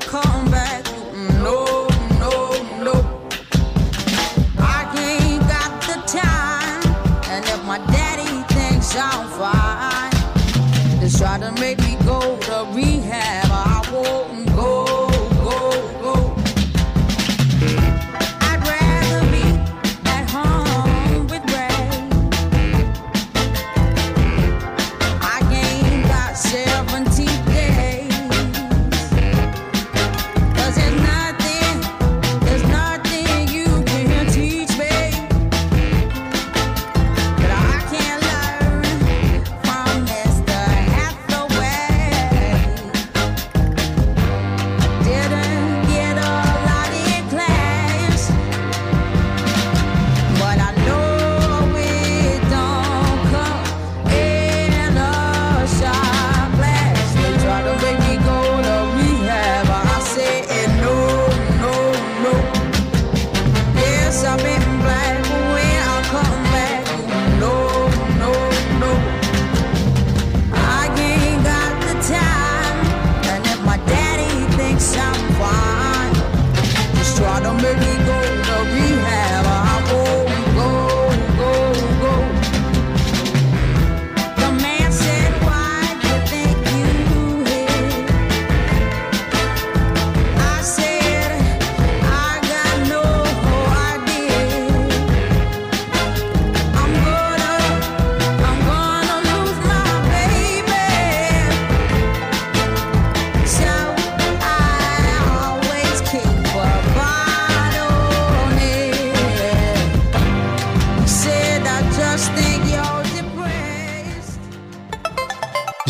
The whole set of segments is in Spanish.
Call.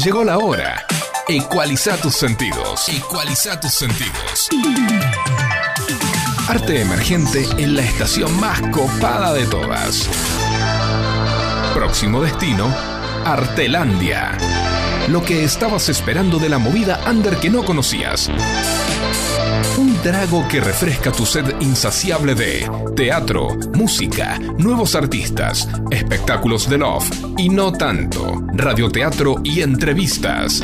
Llegó la hora. Ecualiza tus sentidos. Ecualiza tus sentidos. Arte emergente en la estación más copada de todas. Próximo destino, Artelandia. Lo que estabas esperando de la movida under que no conocías. Un trago que refresca tu sed insaciable de teatro, música, nuevos artistas, espectáculos de love y no tanto, radioteatro y entrevistas.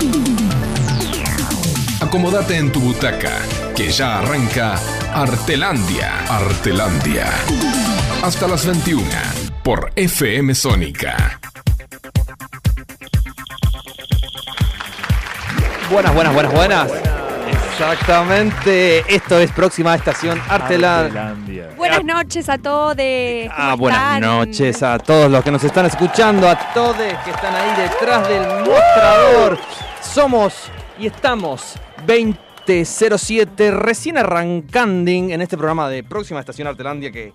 Acomódate en tu butaca, que ya arranca Artelandia. Artelandia. Hasta las 21 por FM Sónica. Buenas, buenas, buenas, buenas. Exactamente. Esto es próxima estación Artelan. Artelandia. Buenas noches a todos. ¿cómo Ah, buenas están? noches a todos los que nos están escuchando, a todos que están ahí detrás del mostrador. Somos y estamos 2007, recién arrancando en este programa de Próxima Estación Artelandia que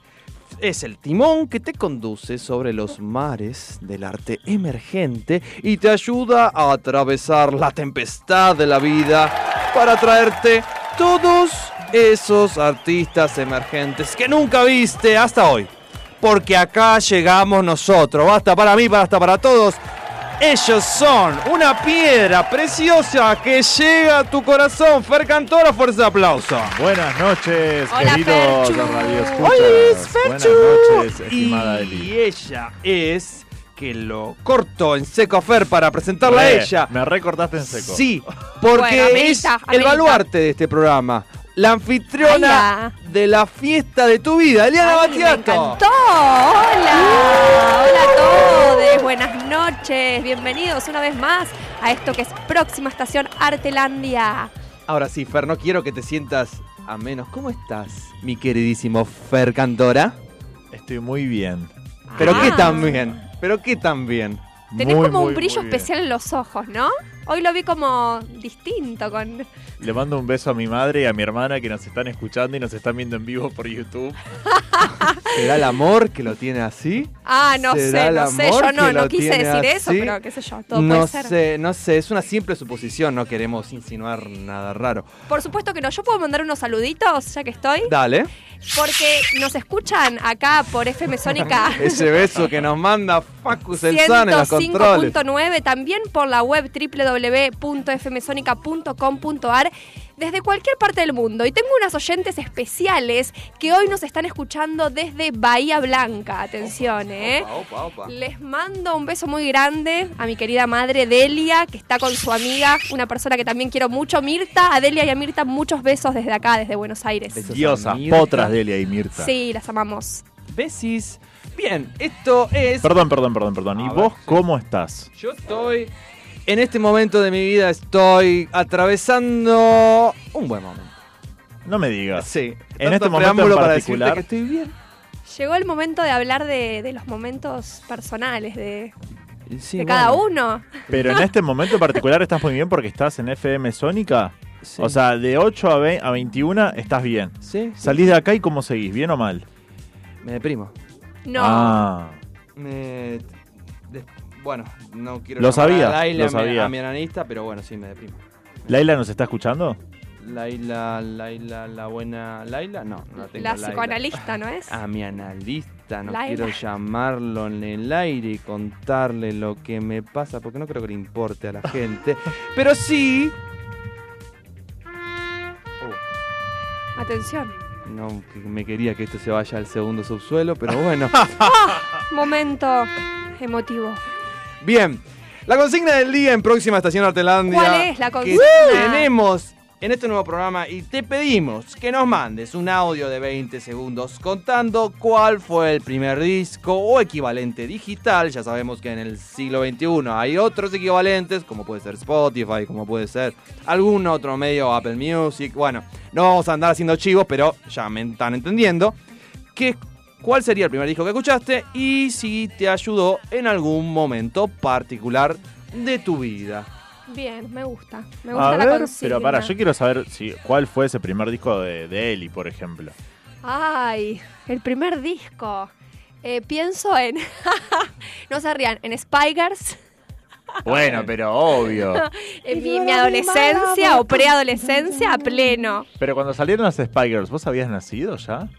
es el timón que te conduce sobre los mares del arte emergente y te ayuda a atravesar la tempestad de la vida para traerte todos esos artistas emergentes que nunca viste hasta hoy. Porque acá llegamos nosotros. Basta para mí, basta para todos. Ellos son una piedra preciosa que llega a tu corazón. Fer Cantora, fuerza de aplauso. Buenas noches, Hola, queridos Buenas noches, estimada Y Eli. ella es que lo corto en seco a Fer para presentarla a ella. Me recortaste en seco. Sí, porque Bueno, amerita, es el baluarte de este programa. La anfitriona Hola. de la fiesta de tu vida, Eliana Ay, me Batiato. encantó. Hola. Hola a todos. Buenas noches. Bienvenidos una vez más a esto que es próxima estación Artelandia. Ahora sí, Fer, no quiero que te sientas a menos. ¿Cómo estás, mi queridísimo Fer Cantora? Estoy muy bien. ¿Pero Ah. qué tan bien? ¿Pero qué tan bien? Tenés Muy, como muy, un brillo especial en los ojos, ¿no? Hoy lo vi como distinto con Le mando un beso a mi madre y a mi hermana que nos están escuchando y nos están viendo en vivo por YouTube. ¿Será el amor que lo tiene así? Ah, no ¿Será sé, no sé, yo no, no quise decir eso, pero qué sé yo, todo no puede ser. sé, no sé, es una simple suposición, no queremos insinuar nada raro. Por supuesto que no, yo puedo mandar unos saluditos ya que estoy, Dale, porque nos escuchan acá por FM Sónica ese beso que nos manda Facus el San en los controles. 105.9, también por la web www.fmsonica.com.ar. desde cualquier parte del mundo. Y tengo unas oyentes especiales que hoy nos están escuchando desde Bahía Blanca. Atención, ¿eh? Opa, opa, opa. Les mando un beso muy grande a mi querida madre Delia, que está con su amiga, una persona que también quiero mucho, Mirta. A Delia y a Mirta muchos besos desde acá, desde Buenos Aires. Besos. Diosas, potras Delia y Mirta. Sí, las amamos. Besis. Bien, esto es. Perdón, perdón, perdón, perdón. ¿Y A vos ver, sí. cómo estás? Yo estoy. En este momento de mi vida estoy atravesando un buen momento. No me digas. Sí. En este momento para particular- que estoy bien. Llegó el momento de hablar de, de los momentos personales de, Sí, de cada uno. Pero en este momento en particular estás muy bien porque estás en FM Sónica. sí. O sea, de 8 a, 20 a 21 estás bien. sí, sí. Salís de acá y cómo seguís, ¿bien o mal? Me deprimo. No. Ah, Me. Bueno, no quiero Lo sabía, a Laila, lo sabía. a mi analista, pero bueno, sí me deprimo. ¿Laila nos está escuchando? Laila, Laila, la buena Laila, no, no la tengo. la Laila. psicoanalista, ¿no es? A mi analista, no Laila. quiero llamarlo en el aire y contarle lo que me pasa, porque no creo que le importe a la gente. Pero sí. Atención. No, que me quería que esto se vaya al segundo subsuelo, pero bueno. Momento emotivo. Bien, la consigna del día en próxima estación Artelandia. ¿Cuál es la que consigna? tenemos en este nuevo programa y te pedimos que nos mandes un audio de 20 segundos contando cuál fue el primer disco o equivalente digital. Ya sabemos que en el siglo XXI hay otros equivalentes, como puede ser Spotify, como puede ser algún otro medio, Apple Music. Bueno, no vamos a andar haciendo chivos, pero ya me están entendiendo. Que, ¿Cuál sería el primer disco que escuchaste y si te ayudó en algún momento particular de tu vida? Bien, me gusta. Me gusta A la ver, consigna. pero para, yo quiero saber si, cuál fue ese primer disco de, de Eli, por ejemplo. Ay, el primer disco. Eh, pienso en. no se rían, en Spygers. Bueno, pero obvio. En mi, mi adolescencia o preadolescencia a pleno. Pero cuando salieron las Spygers, ¿vos habías nacido ya?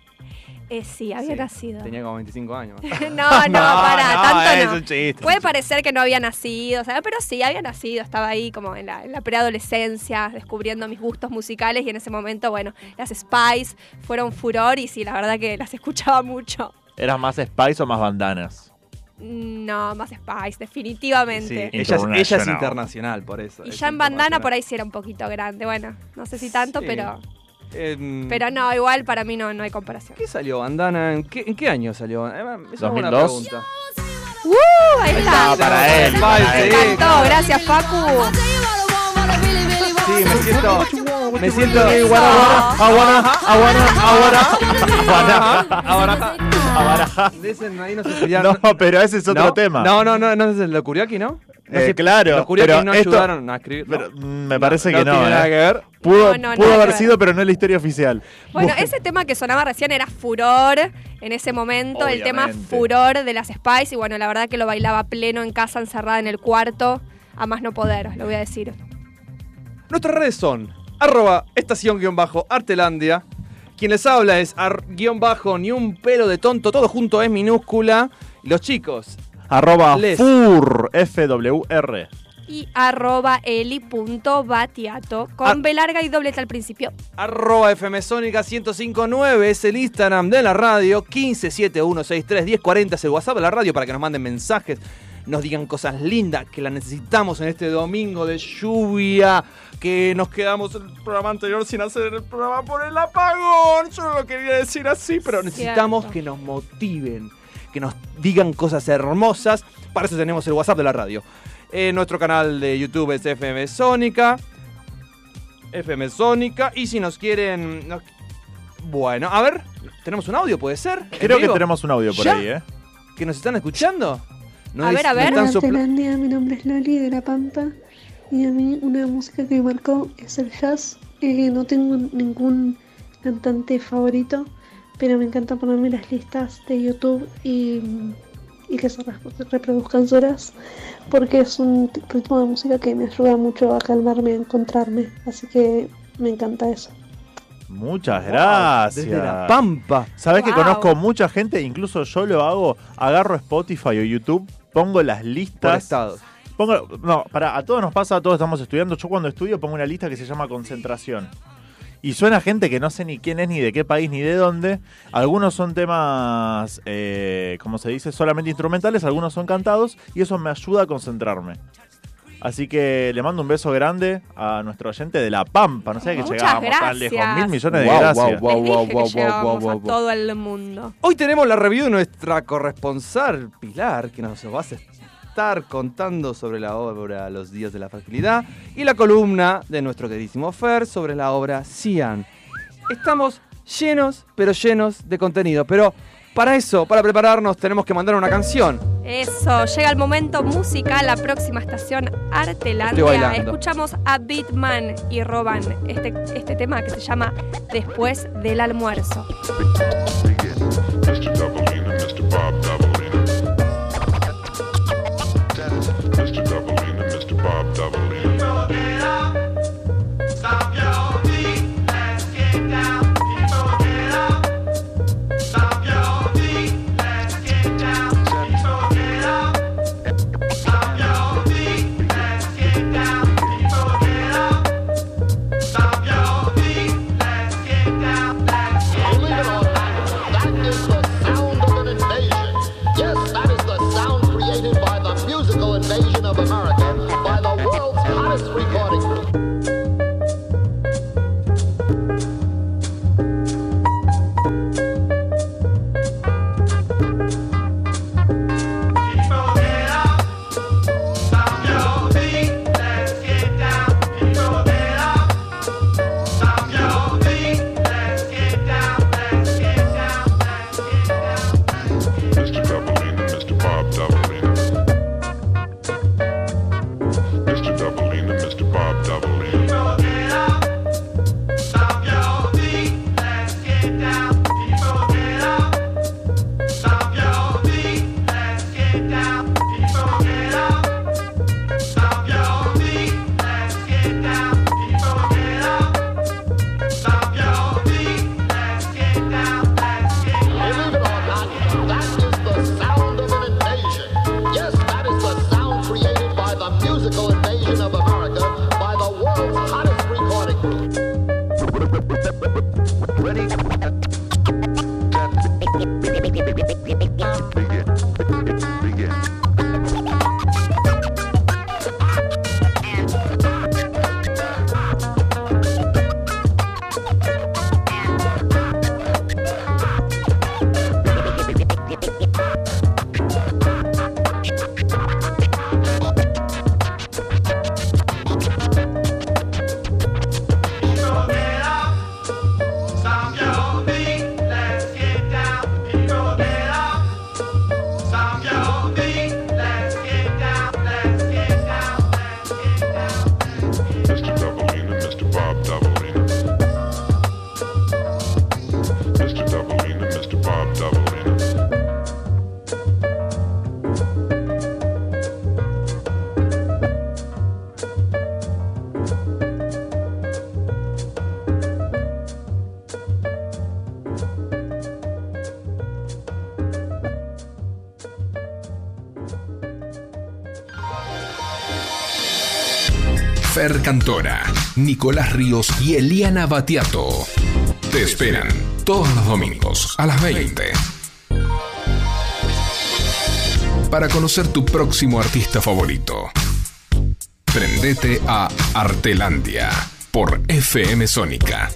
Eh, sí, había Sí, nacido. Tenía como 25 años. no, no, para, no, tanto es no. un chiste. Puede parecer que no había nacido, o sea, pero sí, había nacido. Estaba ahí como en la, en la preadolescencia, descubriendo mis gustos musicales y en ese momento, bueno, las Spice fueron furor y sí, la verdad que las escuchaba mucho. ¿Eras más Spice o más bandanas? No, más Spice, definitivamente. ella, es, ella es International. internacional, por eso. Y es ya en bandana por ahí sí era un poquito grande. Bueno, no sé si tanto, Sí. pero Pero no, igual para mí no, no hay comparación. ¿Qué salió bandana? ¿En qué, en qué año salió? Eh, Es una buena 2002. pregunta. ¡Uh! Ahí está. Ah, para él, Me para él. encantó, gracias Facu. Sí, me siento. Me siento. Aguana, aguana, aguana. Ahora. Ahora. De ese ahí no se No, pero ese es otro no, tema. No, no, no, no es el de Kuriaki, ¿no? No Eh, claro, Los Kuriaki pero no esto- ayudaron a escribir. ¿no? Pero, mm, me parece que no. tiene nada eh. que ver. Pudo, No, no, pudo haber sido, pero no es la historia oficial. Bueno, ese tema que sonaba recién era furor en ese momento, el tema furor de las Spice y bueno, la verdad que lo bailaba pleno en casa, encerrada en el cuarto, a más no poder, os lo voy a decir. Nuestras redes son arroba estación-artelandia. Quien les habla es ar- guion bajo ni un pelo de tonto, todo junto es minúscula. Y los chicos, Arroba Les. FUR, FWR. Y arroba eli.batiato con Ah. B larga y doblete al principio. arroba fmsónica 1059 es el Instagram de la radio, 1571631040 es el WhatsApp de la radio para que nos manden mensajes, nos digan cosas lindas, que las necesitamos en este domingo de lluvia, que nos quedamos el programa anterior sin hacer el programa por el apagón. Yo no lo quería decir así, pero necesitamos Cierto. que nos motiven, que nos digan cosas hermosas. Para eso tenemos el WhatsApp de la radio. Eh, nuestro canal de YouTube es FM Sónica. FM Sónica. Y si nos quieren. nos- Bueno, a ver, ¿tenemos un audio? ¿Puede ser? ¿En Creo que tenemos un audio por ¿Ya? ahí, ¿eh? ¿Que nos están escuchando? No A es- ver, a ver. sopla- Artelandia, mi nombre es Loli de La Pampa y a mí una música que me marcó es el jazz. Eh, no tengo ningún cantante favorito, pero me encanta ponerme las listas de YouTube y, y que se re- reproduzcan solas porque es un ritmo de música que me ayuda mucho a calmarme, a encontrarme. Así que me encanta eso. Muchas Wow, gracias. Desde La Pampa. Sabes que Wow. conozco mucha gente, incluso yo lo hago, agarro Spotify o YouTube, pongo las listas. Pongo, no, para, a todos nos pasa, a todos estamos estudiando. Yo cuando estudio pongo una lista que se llama concentración. Y suena gente que no sé ni quién es, ni de qué país, ni de dónde. Algunos son temas, eh, como se dice, solamente instrumentales, algunos son cantados, y eso me ayuda a concentrarme. Así que le mando un beso grande a nuestro oyente de La Pampa. No sé que llegábamos tan gracias. lejos. Mil millones de gracias. Les dije que a todo el mundo. Hoy tenemos la review de nuestra corresponsal Pilar, que nos va a estar contando sobre la obra Los Días de la Fragilidad y la columna de nuestro queridísimo Fer sobre la obra Cian. Estamos llenos, pero llenos de contenido, pero para eso, para prepararnos, tenemos que mandar una canción. Eso, llega el momento musical, la próxima estación Artelandia. Escuchamos a Beatman y Roban este, este tema que se llama Después del almuerzo. Musical invasion of America Fer Cantora, Nicolás Ríos y Eliana Batiato. Te esperan todos los domingos a las 20. Para conocer tu próximo artista favorito. Prendete a Artelandia por FM Sónica.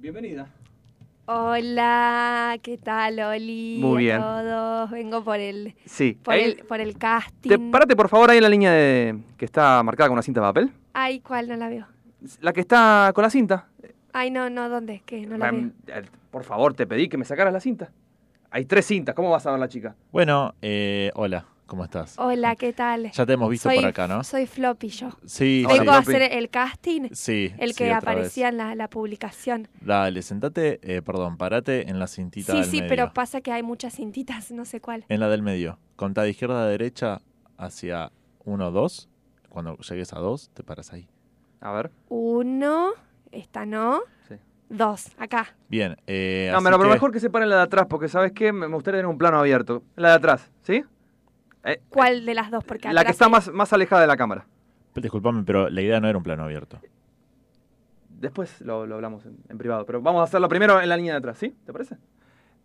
Bienvenida. Hola, ¿qué tal, Oli? Muy bien. A todos. Vengo por el, Sí. por Ahí- el, por el casting. te, párate por favor ahí en la línea de, que está marcada con una cinta de papel. Ay, ¿cuál? No la veo. La que está con la cinta. Ay, no, no, ¿dónde? ¿Qué? No la veo. Eh, Por favor, te pedí que me sacaras la cinta. Hay tres cintas, ¿cómo vas a ver la chica? Bueno, eh, hola, ¿cómo estás? Hola, ¿qué tal? Ya te hemos visto soy, por acá, ¿no? Soy Floppy yo. Sí, Vengo a hacer el casting, sí. el que aparecía vez. en la, la publicación. Dale, sentate, eh, perdón, parate en la cintita Sí, del sí, medio. pero pasa que hay muchas cintitas, no sé cuál. En la del medio. Contá de izquierda a derecha hacia 1, 2. Cuando llegues a 2, te paras ahí. A ver. Uno, esta no. Sí. Dos, acá. Bien. Eh, No, así pero, que- mejor que se paren la de atrás, porque ¿sabes qué? Me me gustaría tener un plano abierto. La de atrás, ¿sí? Eh, ¿Cuál de las dos? Porque la que atrás está hay- más, más alejada de la cámara. Disculpame, pero la idea no era un plano abierto. Después lo, lo hablamos en, en privado, pero vamos a hacerlo primero en la línea de atrás, ¿sí? ¿Te parece?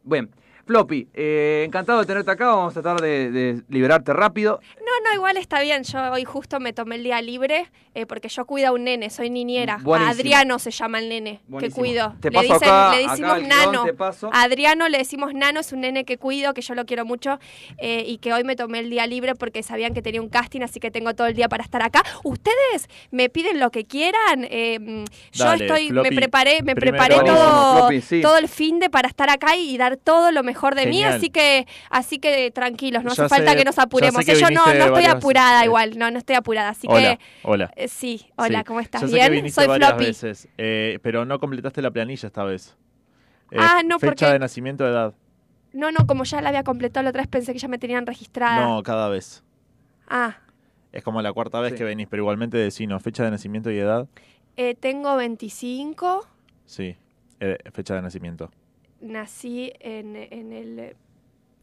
Bien. Floppy, eh, encantado de tenerte acá. Vamos a tratar de, de liberarte rápido. No, no, igual está bien. Yo hoy justo me tomé el día libre eh, porque yo cuido a un nene, soy niñera. Buenísimo. Adriano se llama el nene Buenísimo. que cuido. Te le, paso dicen- acá- le acá decimos nano. te paso. Adriano le decimos nano, es un nene que cuido, que yo lo quiero mucho eh, y que hoy me tomé el día libre porque sabían que tenía un casting, así que tengo todo el día para estar acá. Ustedes me piden lo que quieran. eh, mm, yo Dale, estoy, Floppy, me preparé, me primero. preparé todo, Floppy, sí. todo el fin de para estar acá y dar todo lo mejor de mí, Genial. así que, así que tranquilos, no Ya hace falta sé- que nos apuremos. Eh, que yo no, no estoy varias- apurada eh, igual, no, no estoy apurada, así Hola, que hola. eh, sí, hola, Sí. ¿cómo estás? Ya sé que ¿Bien? Soy Floppy. veces, eh, pero no completaste la planilla esta vez. Eh, Ah, no, Fecha porque- de nacimiento, edad. No, no, como ya la había completado la otra vez, pensé que ya me tenían registrada. No, cada vez. Ah, Es como la cuarta vez Sí. que venís, pero igualmente decino, fecha de nacimiento y edad. eh, tengo 25, Sí, fecha de nacimiento. Nací en, en el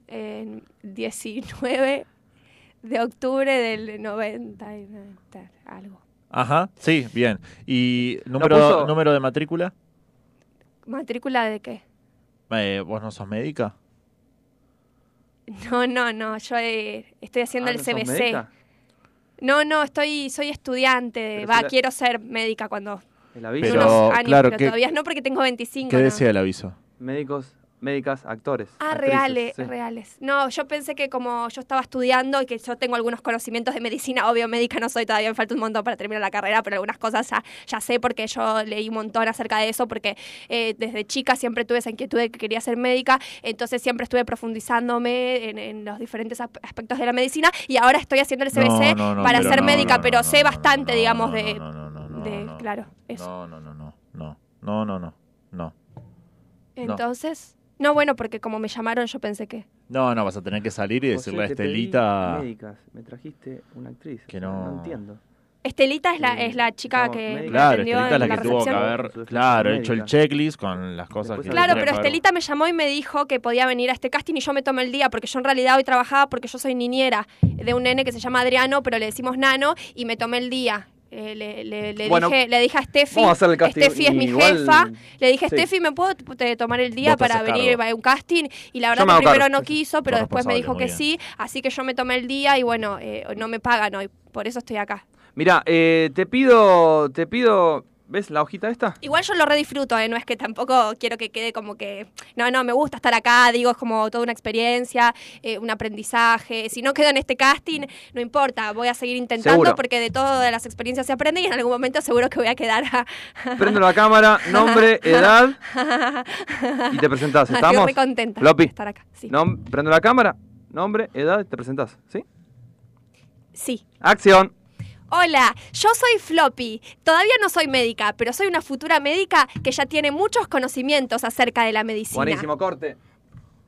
en 19 de octubre del 90, y- algo. Ajá, sí, bien. ¿Y número, puso- número de matrícula? ¿Matrícula de qué? Eh, ¿Vos no sos médica? No, no, no, yo eh, estoy haciendo Ah, el ¿no sos CBC. médica? No, no, estoy, soy estudiante, Pero va, si la- quiero ser médica cuando El aviso. Pero- unos años, claro, pero ¿qué- todavía no porque tengo 25. ¿Qué ¿no? decía el aviso? médicos, médicas, actores. Ah, reales, reales. No, yo pensé que como yo estaba estudiando y que yo tengo algunos conocimientos de medicina, obvio, médica no soy todavía, me falta un montón para terminar la carrera, pero algunas cosas ya, sé porque yo leí un montón acerca de eso, porque eh, desde chica siempre tuve esa inquietud de que quería ser médica, entonces siempre estuve profundizándome en, los diferentes aspectos de la medicina y ahora estoy haciendo el CBC para ser médica, pero sé bastante, digamos, de... de claro, eso. No, no, no, no, no, no, no, no. Entonces... No, bueno, porque como me llamaron yo pensé que... No, no, vas a tener que salir y decirle a Estelita Médicas, me trajiste una actriz. Que no- No entiendo. Estelita es la, es la chica no, que Claro, Estelita es la que tuvo que recepción. haber, claro, hecho el checklist con las cosas Después que Claro, pero Estelita me llamó y me dijo que podía venir a este casting y yo me tomé el día porque yo en realidad hoy trabajaba porque yo soy niñera de un nene que se llama Adriano, pero le decimos Nano y me tomé el día. Eh, le, le- le Bueno, dije, le dije a Steffi, vamos a hacer el casting. Steffi es mi Igual- jefa, le dije, Sí. Steffi, ¿me puedo tomar el día para venir cargo. a un casting? Y la verdad que primero cargo. no quiso, pero después me dijo que bien. sí, así que yo me tomé el día y bueno, eh, no me pagan hoy, por eso estoy acá. Mira, eh, te pido, te pido, ¿ves la hojita esta? Igual yo lo redisfruto, ¿eh? no es que tampoco quiero que quede como que, no, no, me gusta estar acá, digo, es como toda una experiencia, eh, un aprendizaje. Si no quedo en este casting, no importa, voy a seguir intentando Seguro. porque de todas las experiencias se aprende y en algún momento seguro que voy a quedar. Prendo la cámara, nombre, edad y te presentás. Estoy ¿Estamos? muy contenta Floppy. de estar acá. Sí. Nom- prendo la cámara, nombre, edad y te presentás. ¿Sí? sí. Acción. Hola, yo soy Floppy. Todavía no soy médica, pero soy una futura médica que ya tiene muchos conocimientos acerca de la medicina. Buenísimo corte.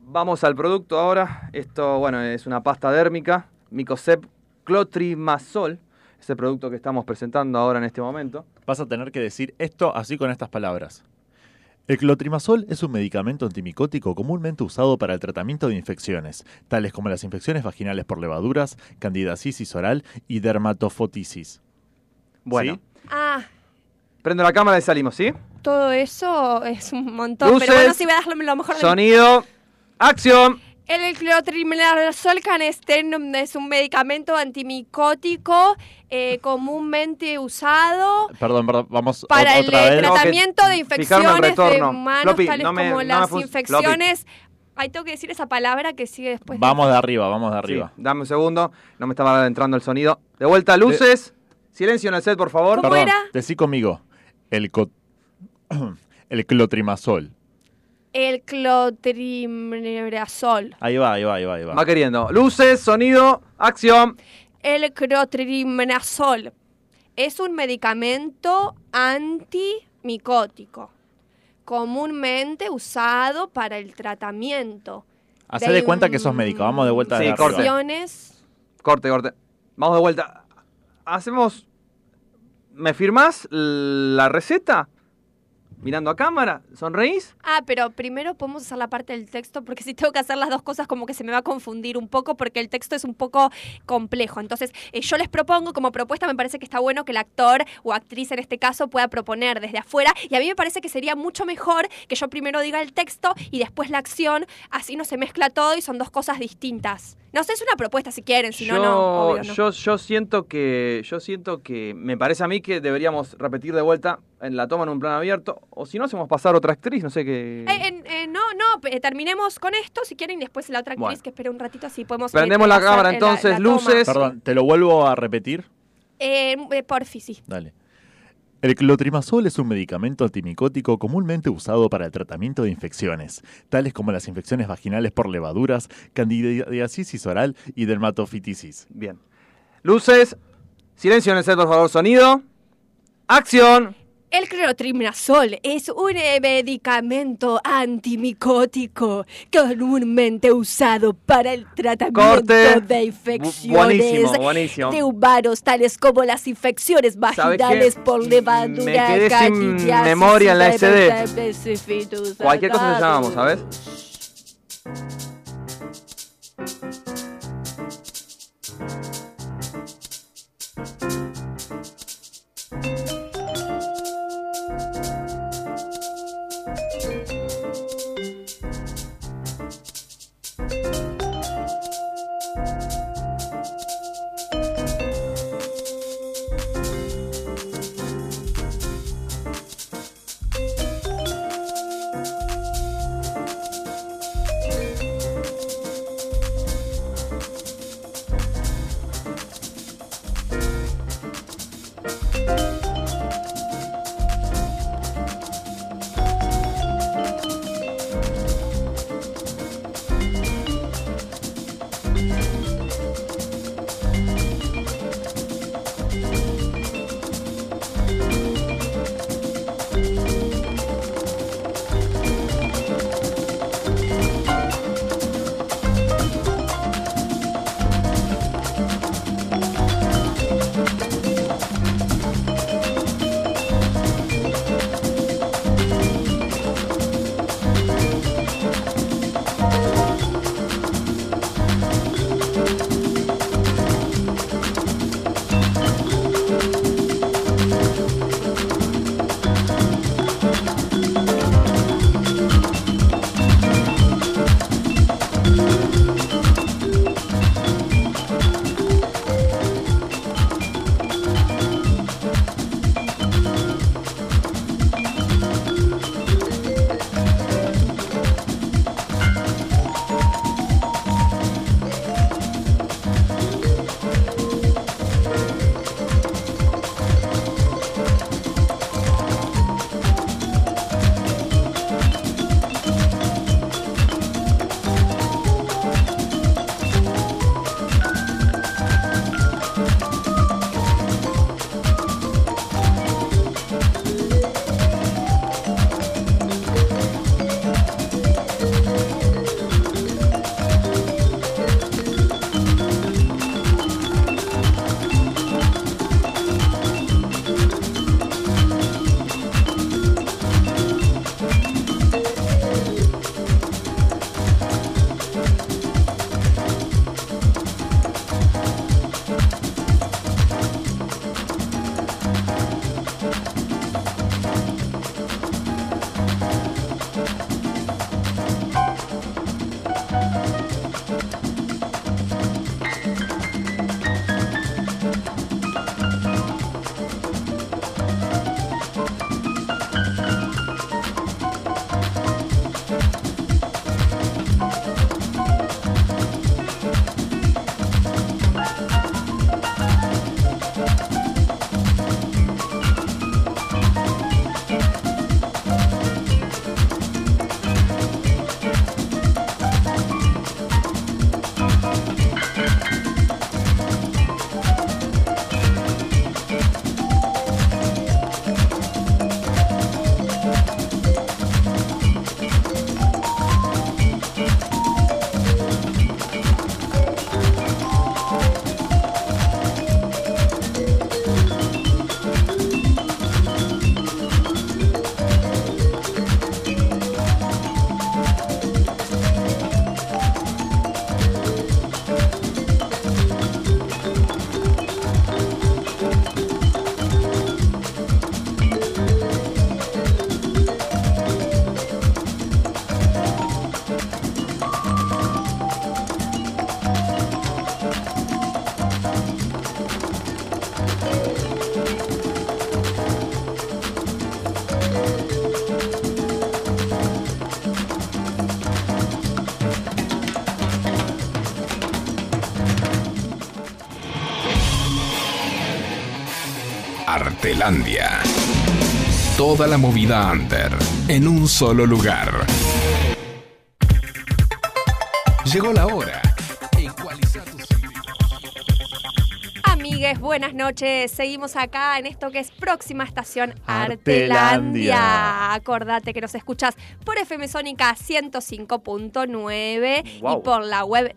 Vamos al producto ahora. Esto, bueno, es una pasta dérmica, Micosep Clotrimazol. Es el producto que estamos presentando ahora en este momento. Vas a tener que decir esto así con estas palabras. El clotrimazol es un medicamento antimicótico comúnmente usado para el tratamiento de infecciones, tales como las infecciones vaginales por levaduras, candidiasis oral y dermatofotisis. Bueno, ¿Sí? Ah, prendo la cámara y salimos, ¿sí? todo eso es un montón. Luces, pero bueno, sí voy a darle lo mejor de. Sonido, acción. El clotrimazol canesten es un medicamento antimicótico eh, comúnmente usado Perdón, perdón, vamos para el otra vez. Tratamiento de infecciones de humanos, Floppy, tales no me- como no las infecciones. Ahí tengo que decir esa palabra que sigue después. de- Vamos de arriba, vamos de arriba. Sí, dame un segundo, no me estaba entrando el sonido. De vuelta, luces. Silencio en el set, por favor. ¿Cómo Perdón, era? decí conmigo. El, co- el clotrimazol. El clotrimazol. Ahí va, ahí va, ahí va, ahí va. Va queriendo. Luces, sonido, acción. El clotrimazol es un medicamento antimicótico comúnmente usado para el tratamiento Hacé de cuenta que sos médico, vamos de vuelta Sí, de arriba. corte. Corte, corte. Vamos de vuelta. Hacemos. ¿Me firmás la receta? Mirando a cámara, sonreís. Ah, pero primero podemos hacer la parte del texto, porque si tengo que hacer las dos cosas, como que se me va a confundir un poco, porque el texto es un poco complejo. Entonces, eh, yo les propongo, como propuesta, me parece que está bueno que el actor o actriz en este caso pueda proponer desde afuera, y a mí me parece que sería mucho mejor que yo primero diga el texto y después la acción, así no se mezcla todo y son dos cosas distintas. No sé, es una propuesta si quieren, si no, yo, no, obvio no. yo, yo siento que, yo siento que, me parece a mí que deberíamos repetir de vuelta en la toma en un plan abierto, o si no hacemos pasar otra actriz, no sé qué. Eh, en- eh, no, no, terminemos con esto si quieren y después la otra actriz Bueno. que espere un ratito así podemos... eh, Prendemos la cámara eh, entonces, la luces. Perdón, te lo vuelvo a repetir. Eh, eh, porfi, sí. Dale. El clotrimazol es un medicamento antimicótico comúnmente usado para el tratamiento de infecciones, tales como las infecciones vaginales por levaduras, candidiasis oral y dermatofitisis. Bien. Luces, silencio en el set, por favor, sonido. ¡Acción! El clotrimazol es un eh, medicamento antimicótico comúnmente usado para el tratamiento Corte. de infecciones buenísimo, buenísimo. de humanos, tales como las infecciones ¿Sabes vaginales por levadura, Me quedé sin memoria en la SD. Cualquier cosa adatus. ¿sabes? Toda la movida under en un solo lugar. Llegó la hora. Ecualiza tus sentidos. Amigues, buenas noches. Seguimos acá en esto que es próxima estación Artelandia. Artelandia. Acordate que nos escuchas por FM Sónica 105.9 y por la web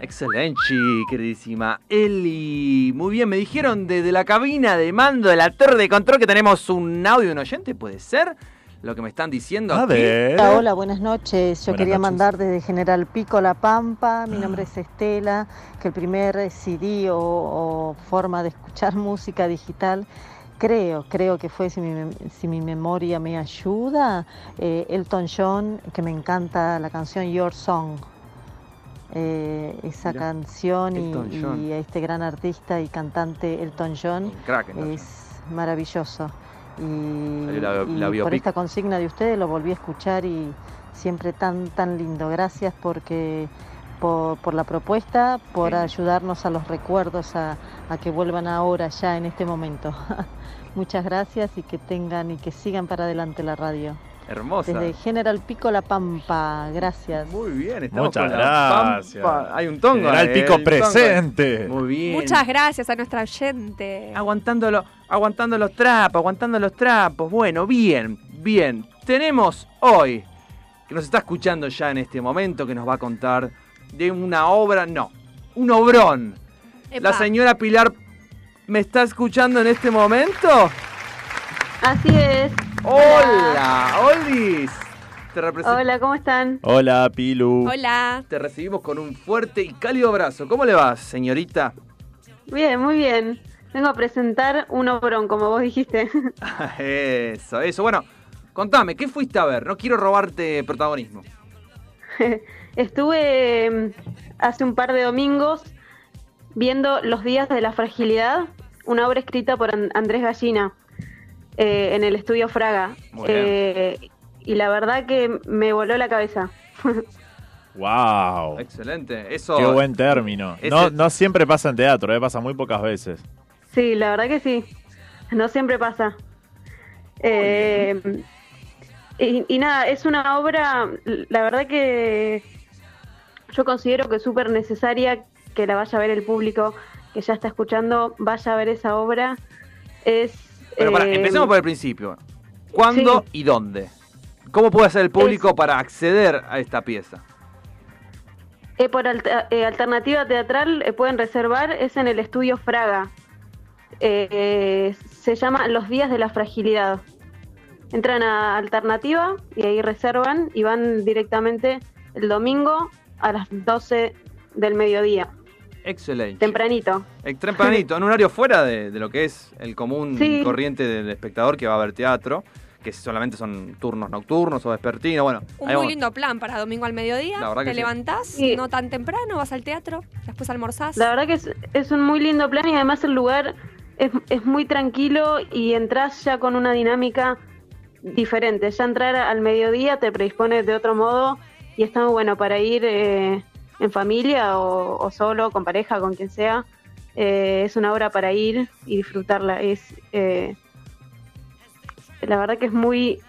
Excelente, queridísima Eli. Muy bien, me dijeron desde la cabina de mando de la torre de control que tenemos un audio de un oyente, ¿puede ser? Lo que me están diciendo A aquí. ver. Hola, hola, buenas noches. Yo Buenas quería noches. mandar desde General Pico La Pampa. Mi nombre es Estela. Que el primer CD o, o forma de escuchar música digital, creo, creo que fue, si mi, mem- si mi memoria me ayuda, eh, Elton John, que me encanta la canción Your Song. Eh, esa canción y, a este gran artista y cantante Elton John crack, es maravilloso. Y, la- por esta consigna de ustedes lo volví a escuchar y siempre tan tan lindo. Gracias porque por, por la propuesta, por Sí. ayudarnos a los recuerdos a, a que vuelvan ahora ya en este momento. Muchas gracias y que tengan y que sigan para adelante la radio. Hermosa. Desde General Pico La Pampa, gracias. Muy bien, estamos Muchas con la gracias. Pampa. Hay un tongo. General eh, Pico tongo. presente. Muy bien. Muchas gracias a nuestra oyente. Aguantando, lo- aguantando los trapos, aguantando los trapos. Bueno, bien, bien. Tenemos hoy, que nos está escuchando ya en este momento, que nos va a contar de una obra, no, un obrón. Epa. La señora Pilar me está escuchando en este momento. Así es. Hola, Olis. Te, Hola, ¿cómo están? Hola, Pilu. Hola. te recibimos con un fuerte y cálido abrazo. ¿Cómo le va, señorita? Bien, muy bien. Vengo a presentar un obrón, como vos dijiste. Eso, eso. Bueno, contame, ¿qué fuiste a ver? No quiero robarte protagonismo. Estuve mm, hace un par de domingos viendo Los días de la fragilidad, una obra escrita por An- Andrés Gallina eh, en el estudio Fraga. Eh, y la verdad que me voló la cabeza. Wow. Excelente. Eso. Qué buen término. Ese- No, no siempre pasa en teatro, eh, pasa muy pocas veces. Sí, la verdad que sí. No siempre pasa. Eh, y, y nada, es una obra, la verdad que yo considero que es súper necesaria que la vaya a ver el público que ya está escuchando, vaya a ver esa obra. Es. Pero para, eh, empecemos por el principio. ¿Cuándo sí. y dónde? ¿Cómo puede hacer el público para acceder a esta pieza? eh, por eh, alternativa teatral eh, pueden reservar, es en el estudio Fraga. Eh, se llama Los días de la fragilidad. Entran a alternativa y ahí reservan y van directamente el domingo a las 12 del mediodía, Excelente. tempranito. Tempranito, en un horario fuera de, de lo que es el común Sí. corriente del espectador que va a ver teatro, que solamente son turnos nocturnos o vespertinos. Bueno, Un muy vamos. lindo plan para domingo al mediodía. La verdad que Te sí. levantás, Sí. no tan temprano, vas al teatro, después almorzás. La verdad que es, es un muy lindo plan y además el lugar es, es muy tranquilo y entras ya con una dinámica diferente. Ya entrar al mediodía te predispone de otro modo y está muy bueno para ir eh, en familia o, o solo, con pareja, con quien sea. Eh, es una obra para ir y disfrutarla. Es eh, la verdad que es muy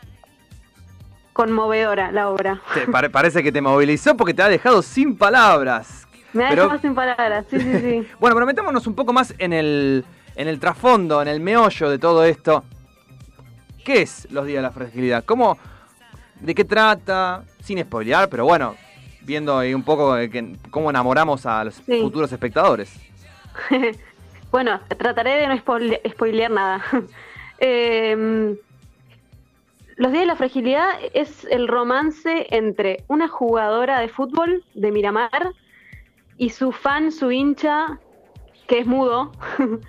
conmovedora la obra. Pare- parece que te movilizó porque te ha dejado sin palabras. Me ha Pero- dejado sin palabras. Sí, sí, sí. Bueno, pero metámonos un poco más en el, en el trasfondo, en el meollo de todo esto. ¿Qué es los días de la fragilidad? ¿Cómo, ¿De qué trata? Sin spoilear, pero bueno, viendo ahí un poco de que- cómo enamoramos a los Sí. futuros espectadores. bueno, trataré de no spoile- spoilear nada. Eh, Los días de la fragilidad es el romance entre una jugadora de fútbol de Miramar y su fan, su hincha, que es mudo.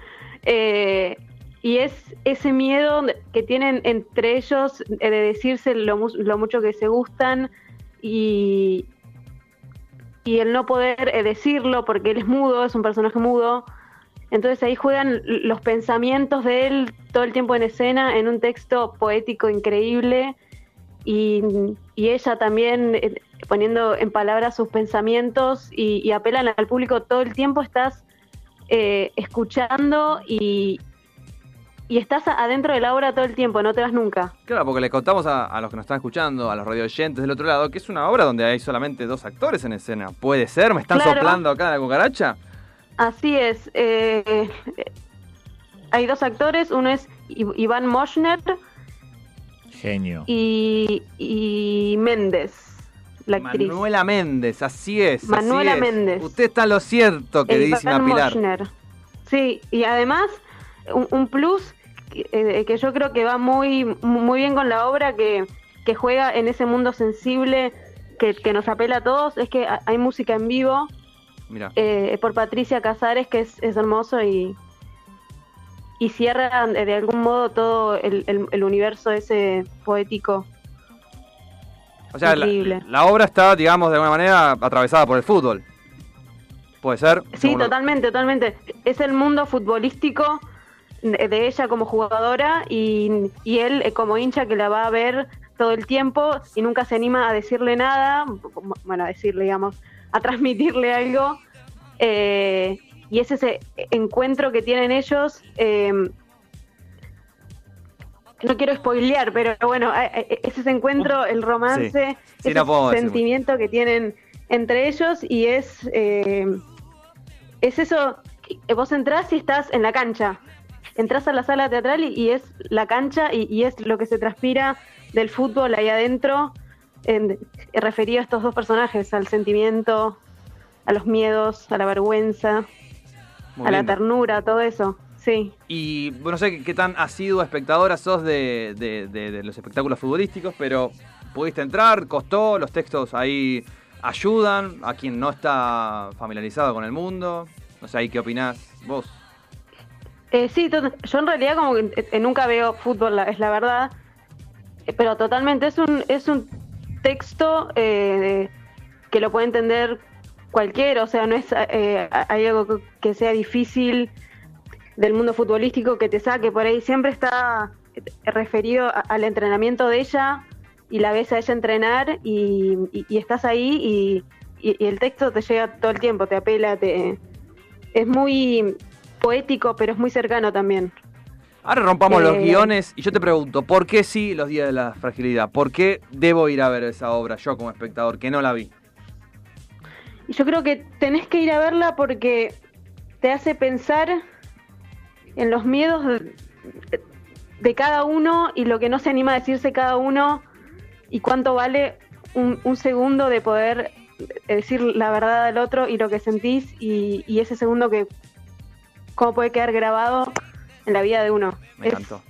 Eh, y es ese miedo que tienen entre ellos eh, de decirse lo, lo mucho que se gustan y, y el no poder eh, decirlo porque él es mudo, es un personaje mudo. Entonces ahí juegan los pensamientos de él todo el tiempo en escena en un texto poético increíble y, y ella también eh, poniendo en palabras sus pensamientos y, y apelan al público todo el tiempo, estás eh, escuchando y, y estás adentro de la obra todo el tiempo, no te vas nunca. Claro, porque le contamos a, a los que nos están escuchando, a los radio oyentes del otro lado, que es una obra donde hay solamente dos actores en escena. ¿Puede ser? ¿Me están Claro. soplando acá la cucaracha? Así es. eh, hay dos actores, uno es Iván Moschner Genio. y, y Méndez, la actriz. Manuela Méndez, así es. así Manuela es. Méndez. Usted está en lo cierto, queridísima Iván Pilar. Moschner. Sí, y además un, un plus que, eh, que yo creo que va muy, muy bien con la obra, que, que juega en ese mundo sensible que, que nos apela a todos, es que ha- hay música en vivo Mira. eh, por Patricia Casares, que es, es hermoso y, y cierra de, algún modo todo el, el- el universo ese poético. O sea, la, obra está, digamos, de alguna manera atravesada por el fútbol. ¿Puede ser? Sí, lo- totalmente, totalmente. Es el mundo futbolístico de ella como jugadora y, y él eh, como hincha que la va a ver todo el tiempo y nunca se anima a decirle nada, bueno, a decirle, digamos, a transmitirle algo. eh, y es ese encuentro que tienen ellos. eh, no quiero spoilear, pero bueno, a- a- es ese encuentro, el romance, Sí, ese no puedo decir sentimiento que tienen entre ellos y es eh, es eso, vos entrás y estás en la cancha, entras a la sala teatral y, y es la cancha y, y es lo que se transpira del fútbol ahí adentro, en, referido a estos dos personajes, al sentimiento, a los miedos, a la vergüenza, Muy a la ternura, todo eso, sí. Y bueno, no sé qué, qué tan asidua espectadora sos de, de- de- de los espectáculos futbolísticos, pero pudiste entrar, costó, los textos ahí ayudan a quien no está familiarizado con el mundo. No sé, ahí qué opinás vos. Eh, sí, yo en realidad como que eh, nunca veo fútbol, es la verdad, Eh, pero totalmente es un es un texto eh, que lo puede entender cualquiera, o sea, no es eh, hay algo que- sea difícil del mundo futbolístico que te saque. Por ahí, siempre está eh, referido al entrenamiento de ella y la ves a ella entrenar y, estás ahí y- y el texto te llega todo el tiempo, te apela, te es muy poético, pero es muy cercano también. Ahora rompamos los Eh, guiones y yo te pregunto, ¿por qué sí los días de la fragilidad? ¿Por qué debo ir a ver esa obra yo como espectador que no la vi? Yo creo que tenés que ir a verla porque te hace pensar en los miedos de, de cada uno y lo que no se anima a decirse cada uno y cuánto vale un, un segundo de poder decir la verdad al otro y lo que sentís y, y ese segundo que cómo puede quedar grabado en la vida de uno. Me Es- encantó.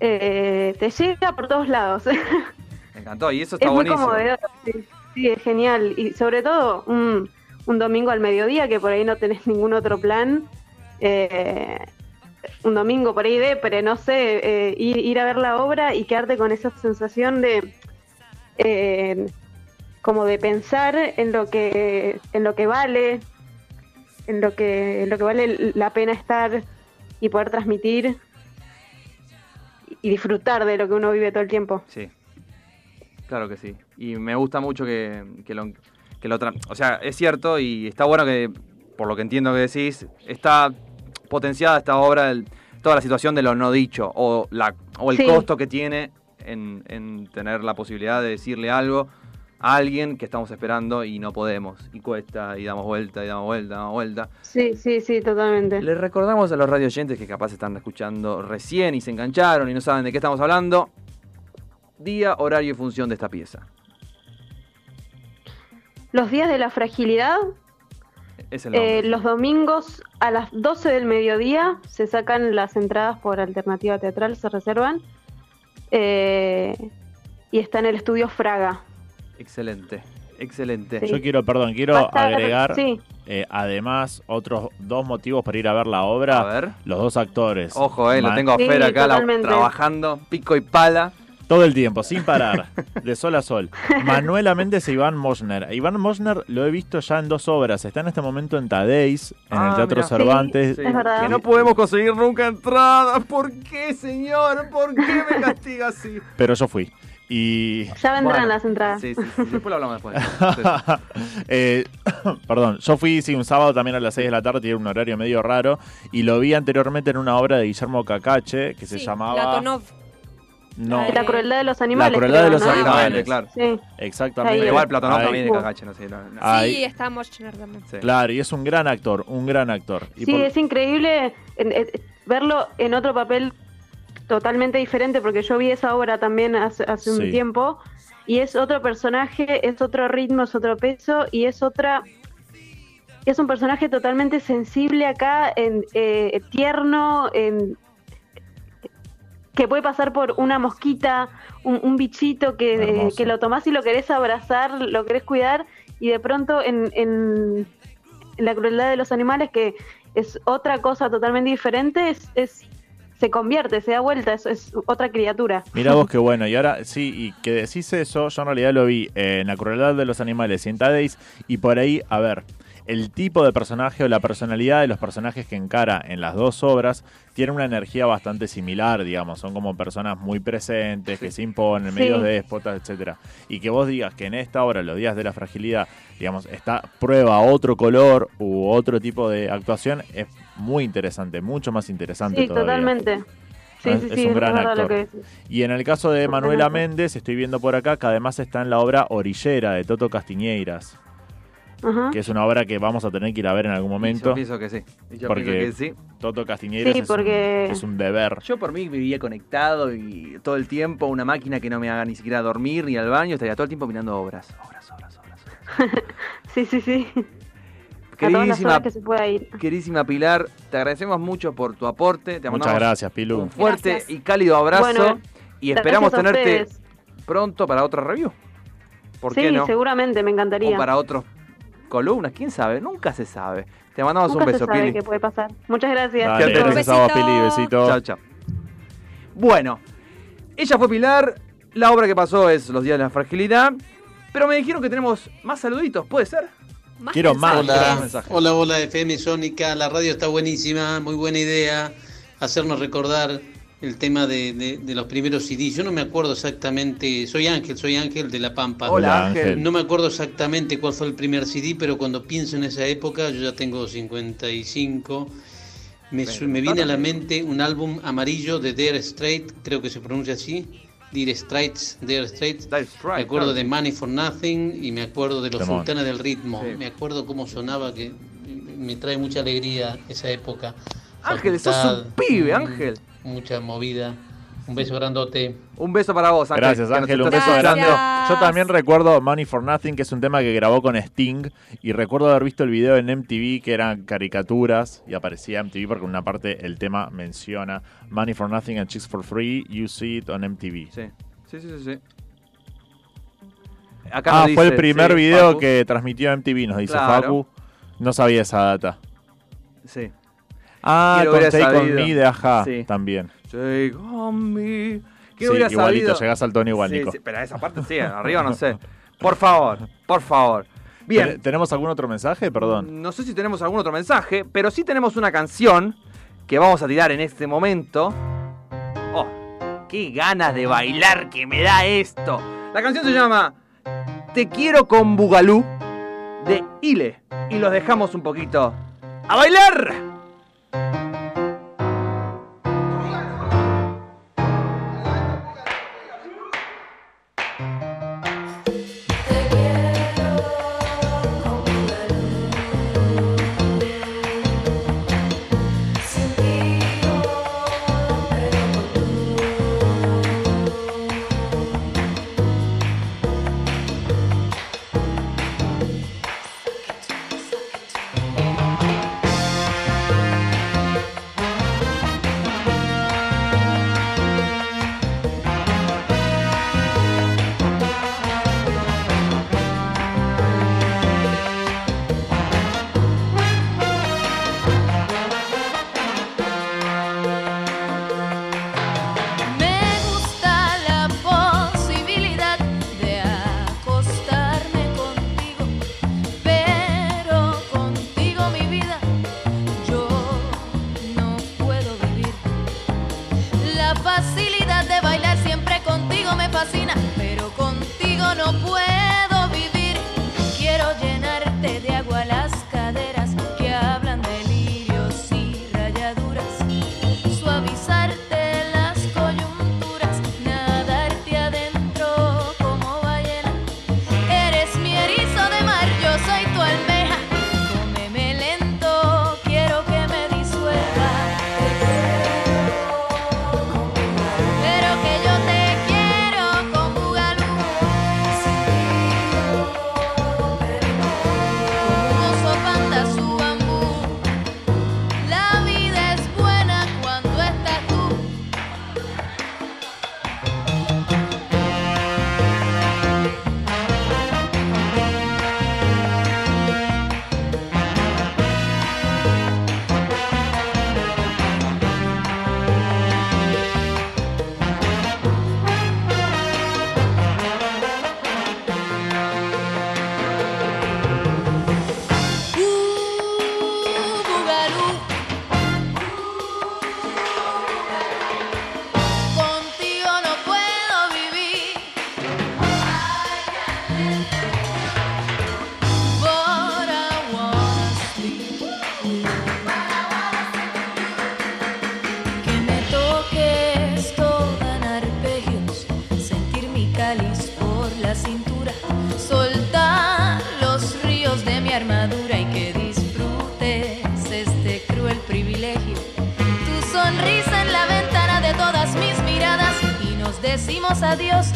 eh, te llega por todos lados. Me encantó y eso está es muy buenísimo. conmovedor, sí, sí, es genial. Y sobre todo un, un domingo al mediodía, que por ahí no tenés ningún otro plan. eh, un domingo por ahí de, pero no sé, eh, ir, ir a ver la obra y quedarte con esa sensación de eh, como de pensar en lo que en lo que vale, en lo que en lo que vale la pena estar y poder transmitir y disfrutar de lo que uno vive todo el tiempo. Sí, claro que sí. Y me gusta mucho que, que lo, que lo O sea, es cierto y está bueno que, por lo que entiendo que decís, está potenciada esta obra, el- toda la situación de lo no dicho o, la, o el Sí. costo que tiene en, en tener la posibilidad de decirle algo a alguien que estamos esperando y no podemos. Y cuesta, y damos vuelta, y damos vuelta, damos vuelta. Sí, sí, sí, totalmente. Les recordamos a los radio oyentes que capaz están escuchando recién y se engancharon y no saben de qué estamos hablando. Día, horario y función de esta pieza. Los días de la fragilidad, Es el nombre. eh, los domingos a las 12 del mediodía se sacan las entradas por alternativa teatral, se reservan. Eh, y está en el estudio Fraga. Excelente, excelente. Sí. Yo quiero, perdón, quiero agregar sí. eh, además otros dos motivos para ir a ver la obra. A ver. Los dos actores. Ojo, eh, lo tengo a Sí, Fer acá la- trabajando, pico y pala. Todo el tiempo, sin parar, de sol a sol. Manuela Méndez e Iván Mosner. Iván Mosner lo he visto ya en dos obras. Está en este momento en Tadeis, en Ah, el Teatro mirá. Cervantes. Sí, es verdad. Que no podemos conseguir nunca entradas. ¿Por qué, señor? ¿Por qué me castiga así? Pero yo fui. Y. Ya vendrán Bueno, las entradas. Sí, sí, sí, después lo hablamos después. Eh, perdón, yo fui sí, un sábado también a las 6 de la tarde, tiene un horario medio raro, y lo vi anteriormente en una obra de Guillermo Cacache que se llamaba... Latonov. No, La crueldad de los animales. crueldad creo, de los ¿no? animales. claro. Sí. exactamente. Igual Platonov también de cagache, no sé. no- Sí, está Moschner también. Sí. Claro, y es un gran actor, un gran actor. Y Sí, por- es increíble en- verlo en otro papel totalmente diferente, porque yo vi esa obra también hace, hace un tiempo, y es otro personaje, es otro ritmo, es otro peso, y es otra... Es un personaje totalmente sensible acá, en, eh, tierno, en, que puede pasar por una mosquita, un, un bichito que, eh, que lo tomás y lo querés abrazar, lo querés cuidar, y de pronto en, en- en la crueldad de los animales, que es otra cosa totalmente diferente, es, es- se convierte, se da vuelta, es, es otra criatura. Mira vos qué bueno. Y ahora sí, y que decís eso, yo en realidad lo vi en La crueldad de los animales y en Tadeis, y por ahí, a ver, el tipo de personaje o la personalidad de los personajes que encara en las dos obras tiene una energía bastante similar, digamos. Son como personas muy presentes, que se imponen, Sí. medios déspotas, etcétera. Y que vos digas que en esta obra, Los días de la fragilidad, digamos, está prueba otro color u otro tipo de actuación, es muy interesante, mucho más interesante Sí, todavía. totalmente. Sí, Es- sí, es sí, un es gran actor. lo que. Y en el caso de Manuela. Méndez, estoy viendo por acá que además está en la obra Orillera de Toto Castiñeiras, Ajá. que es una obra que vamos a tener que ir a ver en algún Yo momento. pienso que sí. Yo Porque- pienso que sí. Toto Castiñeiras Sí, es, porque- un, es un deber. Yo por mí vivía conectado y todo el tiempo una máquina que no me haga ni siquiera dormir ni al baño, estaría todo el tiempo mirando obras, obras, obras, obras. Sí, sí, sí. A todas las Queridísima, que se pueda ir. queridísima Pilar, te agradecemos mucho por tu aporte. Te Muchas gracias, Pilu. un fuerte Gracias. y cálido abrazo Bueno, y esperamos tenerte ustedes. pronto para otra review. ¿Por sí, qué no? seguramente, me encantaría. O para otros columnas, quién sabe, nunca se sabe. Te mandamos Nunca un beso, se sabe Pili. qué puede pasar. Muchas gracias. Gracias a vos, Besito. Pili. Besito. Chao, chao. Bueno, ella fue Pilar. La obra que pasó es Los días de la fragilidad. Pero me dijeron que tenemos más saluditos, ¿puede ser? Más Quiero más. mensajes. Hola. Hola, hola FM Sónica, la radio está buenísima, muy buena idea, hacernos recordar el tema de, de- de los primeros CDs. Yo no me acuerdo exactamente, soy Ángel, soy Ángel de La Pampa. Hola, Hola, Ángel. No me acuerdo exactamente cuál fue el primer CD, pero cuando pienso en esa época, yo ya tengo 55, me, su- me viene a la mente un álbum amarillo de Dare Straight, creo que se pronuncia así, Dire Straits, Dare Straits. Right, Me acuerdo claro, de. Money for Nothing y me acuerdo de los. Sultanes del Ritmo. Sí. Me acuerdo cómo sonaba, que me trae mucha alegría esa época. Ángel, sos Facultad, un pibe, mm, Ángel. Mucha movida. Un beso grandote. Un beso para vos, Ángel. Gracias, Ángel. Un beso grande. Yo también recuerdo Money for Nothing, que es un tema que grabó con Sting. Y recuerdo haber visto el video en MTV, que eran caricaturas. Y aparecía MTV porque en una parte el tema menciona Money for Nothing and Chicks for Free. You see it on MTV. Sí, sí, sí, sí. sí. Acá Ah, fue el primer sí, video Facu. que transmitió MTV, nos dice Claro. Facu. No sabía esa data. Sí. Ah, Quiero con Take On. Me de Aja Sí. también. Take on me. ¿Quién Sí, hubiera igualito, sabido? llegás al tono igual, Sí, Nico. sí, pero esa parte sí, arriba no sé. Por favor, por favor. Bien, ¿Ten- ¿Tenemos algún otro mensaje? Perdón. no sé si tenemos algún otro mensaje, pero sí tenemos una canción que vamos a tirar en este momento. ¡Oh! ¡Qué ganas de bailar que me da esto! La canción se llama Te quiero con Bugalú de Ile. Y los dejamos un poquito a bailar. Adiós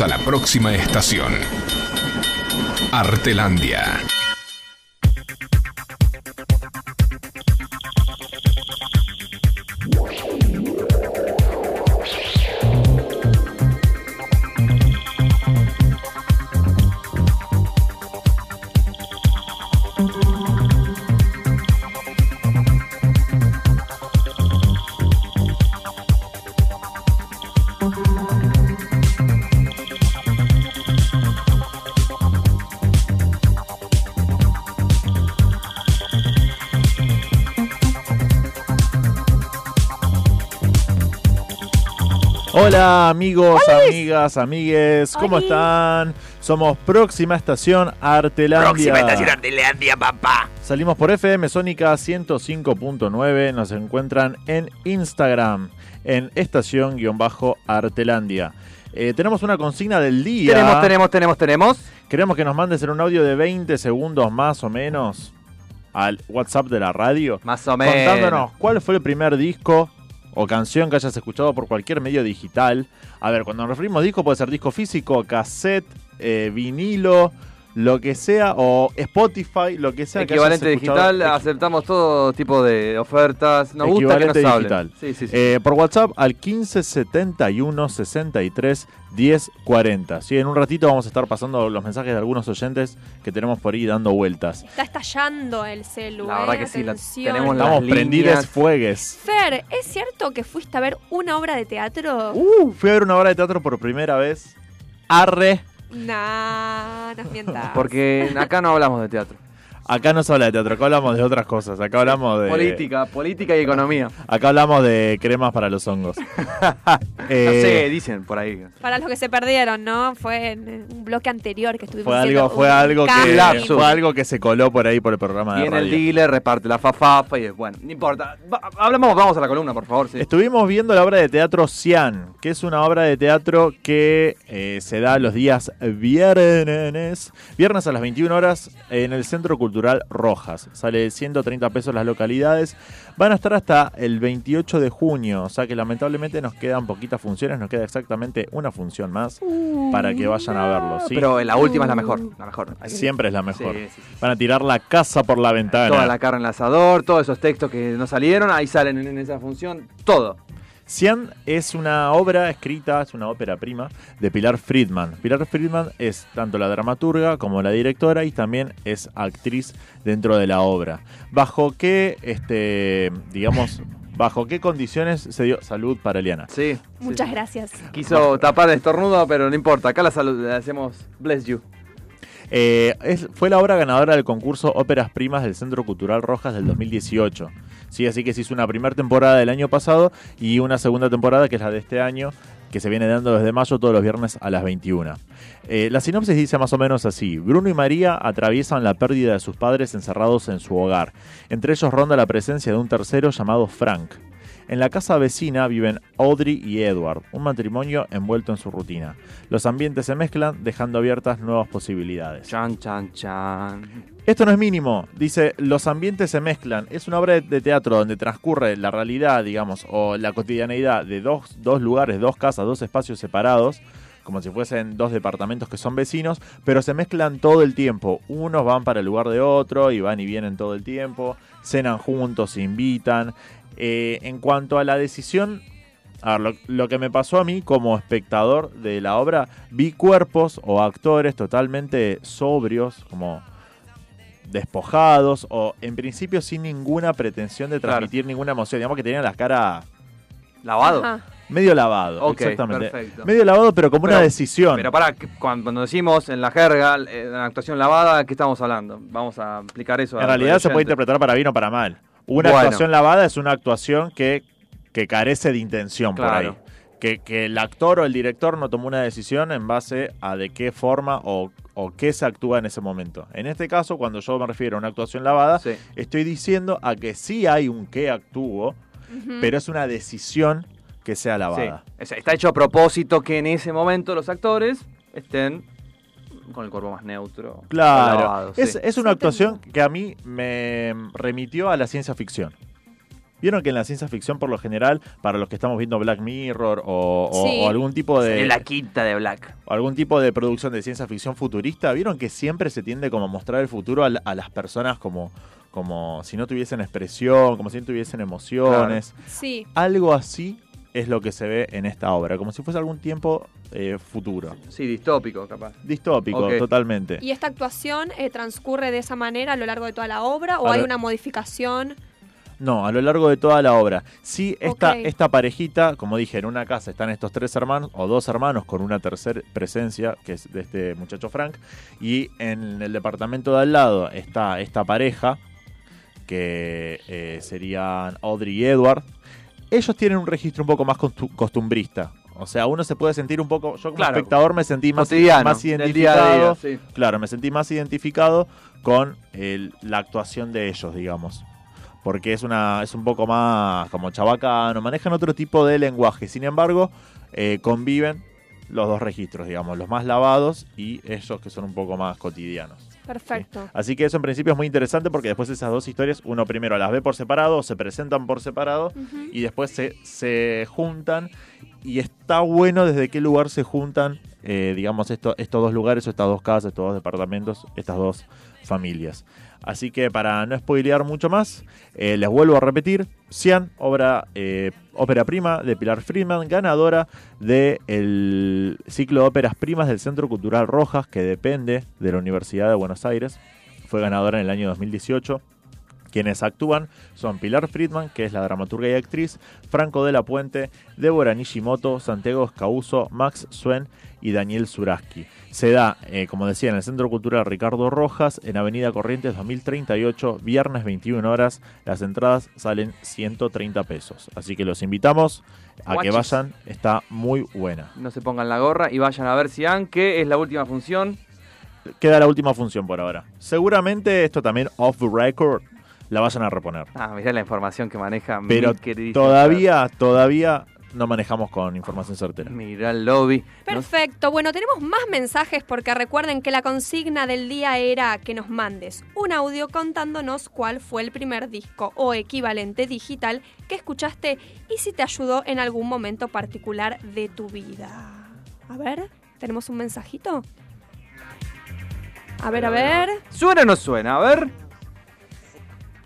a la próxima estación. Artelandia. Hola amigos, amigas, amigues, ¿cómo están? Somos Próxima Estación Artelandia. Próxima estación Artelandia, papá. Salimos por FM Sónica 105.9, nos encuentran en Instagram, en estación-artelandia. Eh, tenemos una consigna del día. Tenemos, tenemos, tenemos, tenemos. Queremos que nos mandes en un audio de 20 segundos más o menos al WhatsApp de la radio. Más o menos. Contándonos cuál fue el primer disco o canción que hayas escuchado por cualquier medio digital. A ver, cuando nos referimos a disco puede ser disco físico, cassette, eh, vinilo, lo que sea, o Spotify, lo que sea. Equivalente digital, aceptamos todo tipo de ofertas. Nos gusta que Equivalente nos digital. hablen. Sí, sí, sí. Eh, por WhatsApp al 1571 63 10 40. Sí, en un ratito vamos a estar pasando los mensajes de algunos oyentes que tenemos por ahí dando vueltas. Está estallando el celu. La verdad eh, que sí, la tenemos Estamos prendides fuegues. Fer, ¿es cierto que fuiste a ver una obra de teatro? Uh, fui a ver una obra de teatro por primera vez. Arre. Nah, no mientas. Porque acá no hablamos de teatro. Acá no se habla de teatro, acá hablamos de otras cosas. Acá hablamos de. Política, política y economía. Acá hablamos de cremas para los hongos. no Eh, sé, dicen por ahí. Para los que se perdieron, ¿no? Fue en un bloque anterior que estuvimos Fue haciendo algo, fue algo que fue algo que se coló por ahí por el programa de Viene el radio. dealer, reparte la fafafa y es bueno. No importa. Va- hablamos, vamos a la columna, por favor. sí. Estuvimos viendo la obra de teatro Cian, que es una obra de teatro que eh, se da los días viernes, viernes a las 21 horas en el Centro Cultural Rojas. Sale 130 pesos las localidades. Van a estar hasta el 28 de junio, o sea que lamentablemente nos quedan poquitas funciones, nos queda exactamente una función más para que vayan a verlo. ¿sí? Pero la última es la mejor. La mejor. Siempre es la mejor. Sí, sí, sí. Van a tirar la casa por la ventana. Toda la carne en el asador, todos esos textos que no salieron, ahí salen en, en esa función, todo. Cian es una obra escrita, es una ópera prima de Pilar Friedman. Pilar Friedman es tanto la dramaturga como la directora y también es actriz dentro de la obra. ¿Bajo qué, este, digamos, bajo qué condiciones se dio salud para Eliana? Sí. Muchas gracias. Quiso tapar el estornudo, pero no importa. Acá la salud, le hacemos bless you. Eh, es- fue la obra ganadora del concurso Óperas Primas del Centro Cultural Rojas del 2018. Sí, así que se hizo una primera temporada del año pasado y una segunda temporada que es la de este año, que se viene dando desde mayo todos los viernes a las 21. Eh, la sinopsis dice más o menos así. Bruno y María atraviesan la pérdida de sus padres encerrados en su hogar. Entre ellos ronda la presencia de un tercero llamado Frank. En la casa vecina viven Audrey y Edward, un matrimonio envuelto en su rutina. Los ambientes se mezclan, dejando abiertas nuevas posibilidades. Chan, chan, chan. Esto no es mínimo, dice, los ambientes se mezclan. Es una obra de- teatro donde transcurre la realidad, digamos, o la cotidianeidad de dos, dos lugares, dos casas, dos espacios separados, como si fuesen dos departamentos que son vecinos, pero se mezclan todo el tiempo. Unos van para el lugar de otro y van y vienen todo el tiempo, cenan juntos, se invitan. Eh, en cuanto a la decisión, a ver, lo, lo que me pasó a mí como espectador de la obra, vi cuerpos o actores totalmente sobrios, como despojados o en principio sin ninguna pretensión de transmitir ninguna emoción. Digamos que tenían la cara ¿Lavado? Ajá. medio lavado, exactamente. perfecto. Medio lavado, pero como una decisión. Pero para, cuando decimos en la jerga, eh, en la actuación lavada, ¿qué estamos hablando? Vamos a explicar eso. En al realidad se puede interpretar para bien o para mal. Una Bueno. actuación lavada es una actuación que, que carece de intención Claro. por ahí. Que, que el actor o el director no tomó una decisión en base a de qué forma o, o qué se actúa en ese momento. En este caso, cuando yo me refiero a una actuación lavada, estoy diciendo a que sí hay un qué actúo, pero es una decisión que sea lavada. Sí, está hecho a propósito que en ese momento los actores estén con el cuerpo más neutro. Claro. lavado, sí. es, es una actuación que a mí me remitió a la ciencia ficción. Vieron que en la ciencia ficción, por lo general, para los que estamos viendo Black Mirror o, o- Sí. o algún tipo de. En la quinta de Black. o algún tipo de producción de ciencia ficción futurista, vieron que siempre se tiende como a mostrar el futuro a las personas como, como si no tuviesen expresión, como si no tuviesen emociones. Sí. Algo así es lo que se ve en esta obra, como si fuese algún tiempo eh, futuro. Sí, distópico, capaz. Distópico, totalmente. ¿Y esta actuación eh, transcurre de esa manera a lo largo de toda la obra o A hay lo- una modificación? No, a lo largo de toda la obra. Sí, esta, Ok. esta parejita, como dije, en una casa están estos tres hermanos, o dos hermanos, con una tercera presencia, que es de este muchacho Frank. Y en el departamento de al lado está esta pareja, que eh, serían Audrey y Edward. Ellos tienen un registro un poco más costu- costumbrista. O sea, uno se puede sentir un poco. Yo como Claro. espectador me sentí más, más identificado. día a día, sí. Claro, me sentí más identificado con el- la actuación de ellos, digamos. Porque es una es un poco más como chabacano, manejan otro tipo de lenguaje. Sin embargo, eh, conviven los dos registros, digamos, los más lavados y ellos que son un poco más cotidianos. Perfecto. Así que eso en principio es muy interesante porque después esas dos historias, uno primero las ve por separado, se presentan por separado y después se, se juntan. Y está bueno desde qué lugar se juntan, eh, digamos, esto- estos dos lugares, o estas dos casas, estos dos departamentos, estas dos familias. Así que para no spoilear mucho más, eh, les vuelvo a repetir, Cian, obra, eh, ópera prima de Pilar Friedman, ganadora del ciclo de óperas primas del Centro Cultural Rojas, que depende de la Universidad de Buenos Aires. Fue ganadora en el año 2018. Quienes actúan son Pilar Friedman, que es la dramaturga y actriz, Franco de la Puente, Débora Nishimoto, Santiago Escauso, Max Swen y Daniel Zuraski. Se da, eh, como decía, en el Centro Cultural Ricardo Rojas, en Avenida Corrientes 2038, viernes 21 horas. Las entradas salen 130 pesos. Así que los invitamos a que vayan, está muy buena. No se pongan la gorra y vayan a ver si que es la última función. Queda la última función por ahora. Seguramente esto también off the record la vayan a reponer. Ah, mirá la información que maneja Pero mi queridísimo todavía, todavía no manejamos con información certera. Mirá el lobby. Perfecto. Bueno, tenemos más mensajes porque recuerden que la consigna del día era que nos mandes un audio contándonos cuál fue el primer disco o equivalente digital que escuchaste y si te ayudó en algún momento particular de tu vida. A ver, ¿tenemos un mensajito? A ver, a ver. ¿Suena o no suena? A ver.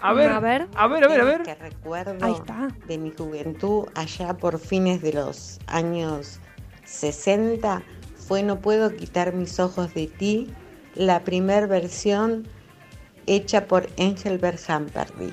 A ver. A ver. A ver, a ver, a ver. que recuerdo Ahí está. de mi juventud allá por fines de los años 60 fue No puedo quitar mis ojos de ti, la primer versión hecha por Engelbert Humperdinck.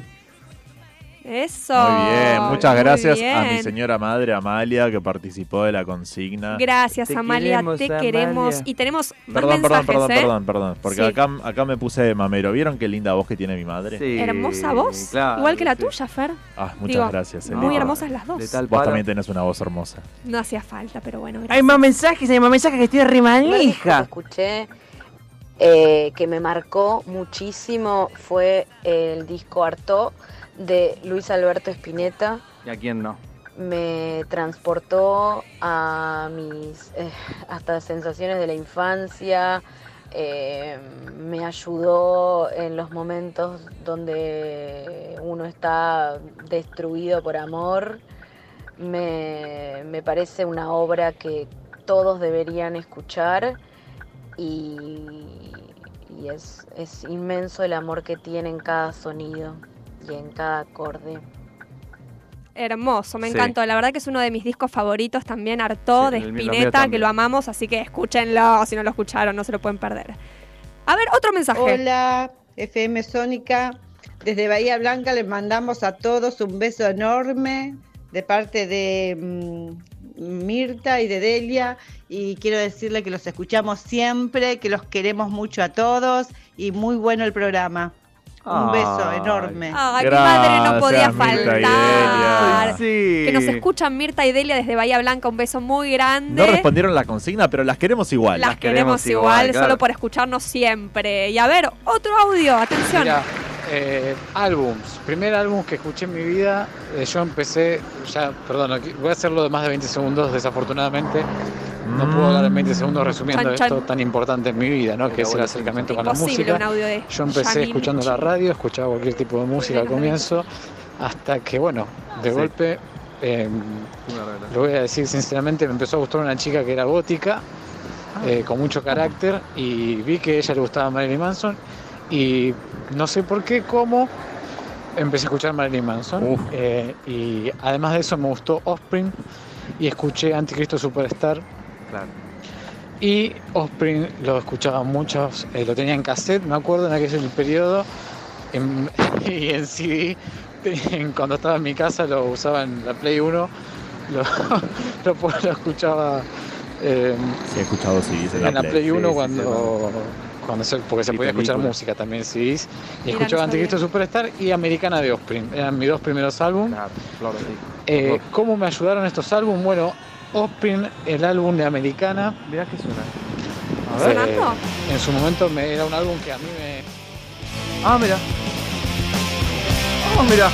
Eso. Muy bien, muchas gracias a mi señora madre Amalia que participó de la consigna. Gracias, Te Amalia, queremos, te Amalia. queremos. Y tenemos más Perdón, perdón, mensajes, perdón, ¿eh? perdón, perdón, porque Sí. acá, acá me puse mamero. ¿Vieron qué linda voz que tiene mi madre? Sí, Hermosa voz. claro, Igual que la sí. tuya, Fer. Ah, muchas Digo, gracias. Muy hermosas las dos. De tal Vos también tenés una voz hermosa. No hacía falta, pero bueno, gracias. Hay más mensajes, hay más mensajes que estoy remanija. escuché eh, que me marcó muchísimo fue el disco Arto de Luis Alberto Spinetta. ¿Y a quién no? Me transportó a mis eh, hasta sensaciones de la infancia. eh, me ayudó en los momentos donde uno está destruido por amor. Me, me parece una obra que todos deberían escuchar y, y es, es inmenso el amor que tiene en cada sonido y en cada acorde. Hermoso, me Sí. encantó. La verdad que es uno de mis discos favoritos también, Artó, Sí, de Spinetta, que lo amamos, así que escúchenlo. Si no lo escucharon, no se lo pueden perder. A ver, otro mensaje. Hola, FM Sónica. Desde Bahía Blanca les mandamos a todos un beso enorme de parte de mm, Mirta y de Delia. Y quiero decirle que los escuchamos siempre, que los queremos mucho a todos y muy bueno el programa. Un beso Ay. enorme. Ay, mi madre no podía faltar. Sí. Que nos escuchan Mirta y Delia desde Bahía Blanca, un beso muy grande. No respondieron la consigna, pero las queremos igual. Las queremos igual, claro. solo por escucharnos siempre. Y a ver, otro audio, atención. Mira, eh, álbums. Primer álbum que escuché en mi vida, eh, yo empecé, ya, perdón, voy a hacerlo de más de 20 segundos, desafortunadamente. No puedo hablar en 20 segundos resumiendo Chan, chan. esto tan importante en mi vida, ¿no? Que es el acercamiento con la música. Yo empecé Janine. escuchando la radio, escuchaba cualquier tipo de música al comienzo, hasta que, bueno, de Sí. golpe, eh, lo voy a decir sinceramente, me empezó a gustar una chica que era gótica, eh, con mucho carácter, y vi que a ella le gustaba Marilyn Manson, y no sé por qué, cómo, empecé a escuchar Marilyn Manson, eh, y además de eso me gustó Offspring, y escuché Anticristo Superstar, y Offspring lo escuchaba muchos, eh, lo tenía en cassette, me acuerdo, en aquel periodo, en- y en CD, en- cuando estaba en mi casa lo usaba en la Play 1, lo, lo, lo escuchaba eh, Sí, he escuchado CDs en la Play 1 Sí, sí, cuando, cuando se, porque se Y podía escuchar música también CDs, y Mira, escuchaba no Anticristo Superstar y Americana de Offspring, eran mis dos primeros álbumes. Eh, ¿Cómo me ayudaron estos álbumes? Bueno, Offspring, el álbum de Americana. Mirá que suena. eh, ¿Sonando? en su momento me, era un álbum que a mí me, Ah, mira. Oh, mira.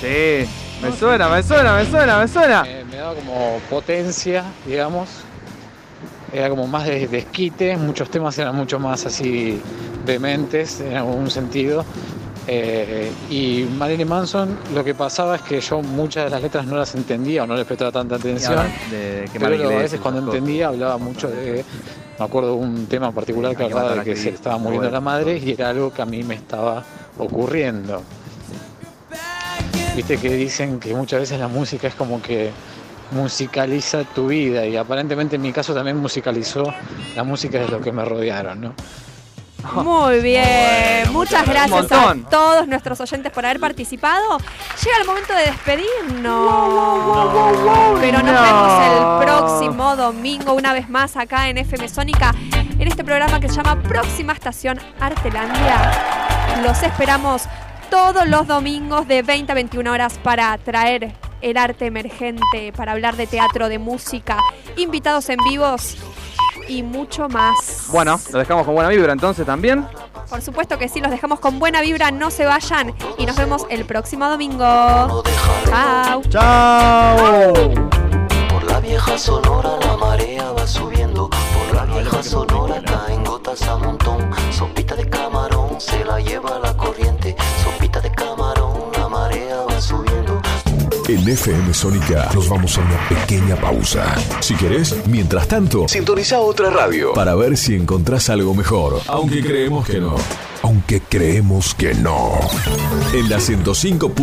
Sí. Me suena, me suena, me suena, me suena. me, me daba como potencia, digamos. Era como más de desquite, muchos temas eran mucho más así vehementes en algún sentido. Eh, y Marilyn Manson, lo que pasaba es que yo muchas de las letras no las entendía o no les prestaba tanta atención. de pero a veces cuando entendía hablaba mucho de. Me acuerdo de un tema en particular que hablaba de que se estaba muriendo la madre y era algo que a mí me estaba ocurriendo. Viste que dicen que muchas veces la música es como que musicaliza tu vida y aparentemente en mi caso también musicalizó la música de lo que me rodearon, ¿no? Muy bien, muchas gracias a todos nuestros oyentes por haber participado. Llega el momento de despedirnos. Pero nos No. vemos el próximo domingo, una vez más acá en FM Sónica, en este programa que se llama Próxima Estación Artelandia. Los esperamos todos los domingos de 20 a 21 horas para traer el arte emergente, para hablar de teatro, de música, invitados en vivos y mucho más. Bueno, lo dejamos con buena vibra entonces también. Por supuesto que sí, los dejamos con buena vibra, no se vayan y nos vemos el próximo domingo. Chao. Chao. Por la vieja sonora la marea va subiendo. Por la vieja sonora caen gotas a montón. Sopita de camarón se la lleva la corriente. Sopita de camarón, la marea va subiendo. En FM Sónica nos vamos a una pequeña pausa. Si querés, mientras tanto, sintoniza otra radio para ver si encontrás algo mejor. Aunque creemos que no. Aunque creemos que no. En la 105.